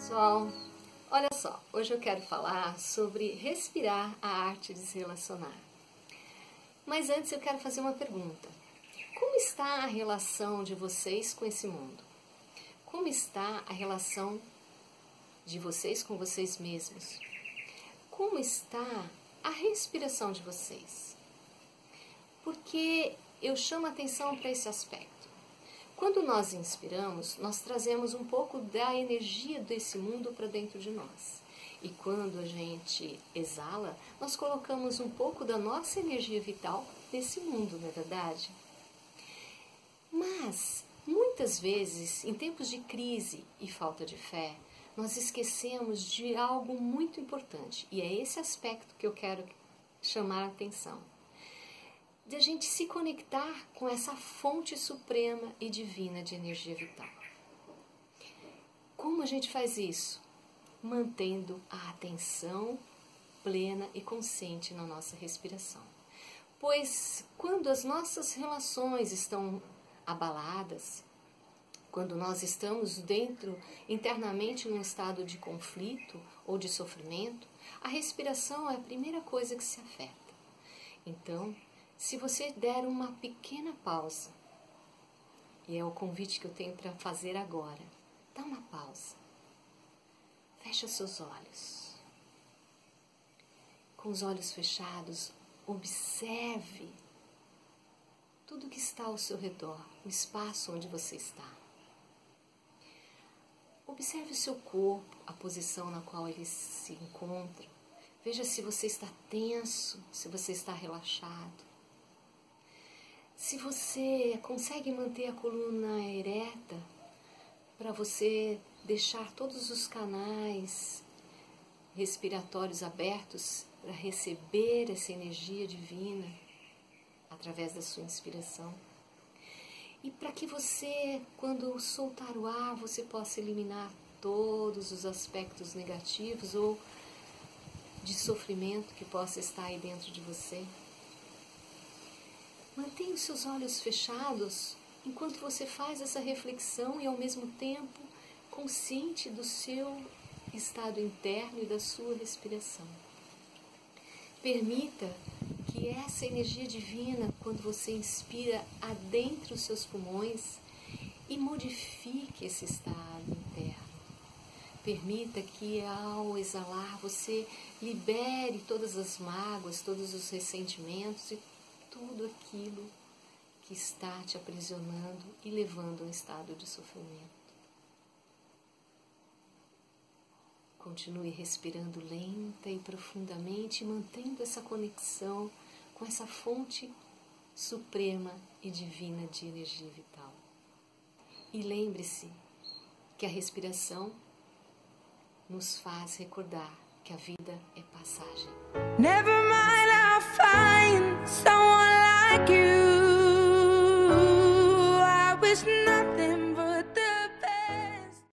pessoal, olha só, hoje eu quero falar sobre respirar a arte de se relacionar. Mas antes eu quero fazer uma pergunta. Como está a relação de vocês com esse mundo? Como está a relação de vocês com vocês mesmos? Como está a respiração de vocês? Porque eu chamo atenção para esse aspecto. Quando nós inspiramos, nós trazemos um pouco da energia desse mundo para dentro de nós. E quando a gente exala, nós colocamos um pouco da nossa energia vital nesse mundo, não é verdade? Mas, muitas vezes, em tempos de crise e falta de fé, nós esquecemos de algo muito importante. E é esse aspecto que eu quero chamar a atenção de a gente se conectar com essa fonte suprema e divina de energia vital. Como a gente faz isso? Mantendo a atenção plena e consciente na nossa respiração. Pois quando as nossas relações estão abaladas, quando nós estamos dentro internamente num estado de conflito ou de sofrimento, a respiração é a primeira coisa que se afeta. Então, se você der uma pequena pausa, e é o convite que eu tenho para fazer agora, dá uma pausa. Fecha seus olhos. Com os olhos fechados, observe tudo que está ao seu redor, o espaço onde você está. Observe o seu corpo, a posição na qual ele se encontra. Veja se você está tenso, se você está relaxado. Se você consegue manter a coluna ereta, para você deixar todos os canais respiratórios abertos para receber essa energia divina através da sua inspiração. E para que você, quando soltar o ar, você possa eliminar todos os aspectos negativos ou de sofrimento que possa estar aí dentro de você. Mantenha os seus olhos fechados enquanto você faz essa reflexão e ao mesmo tempo consciente do seu estado interno e da sua respiração. Permita que essa energia divina, quando você inspira, adentre os seus pulmões e modifique esse estado interno. Permita que ao exalar você libere todas as mágoas, todos os ressentimentos e tudo aquilo que está te aprisionando e levando a um estado de sofrimento. Continue respirando lenta e profundamente, mantendo essa conexão com essa fonte suprema e divina de energia vital. E lembre-se que a respiração nos faz recordar que a vida é passagem. Never mind. like you.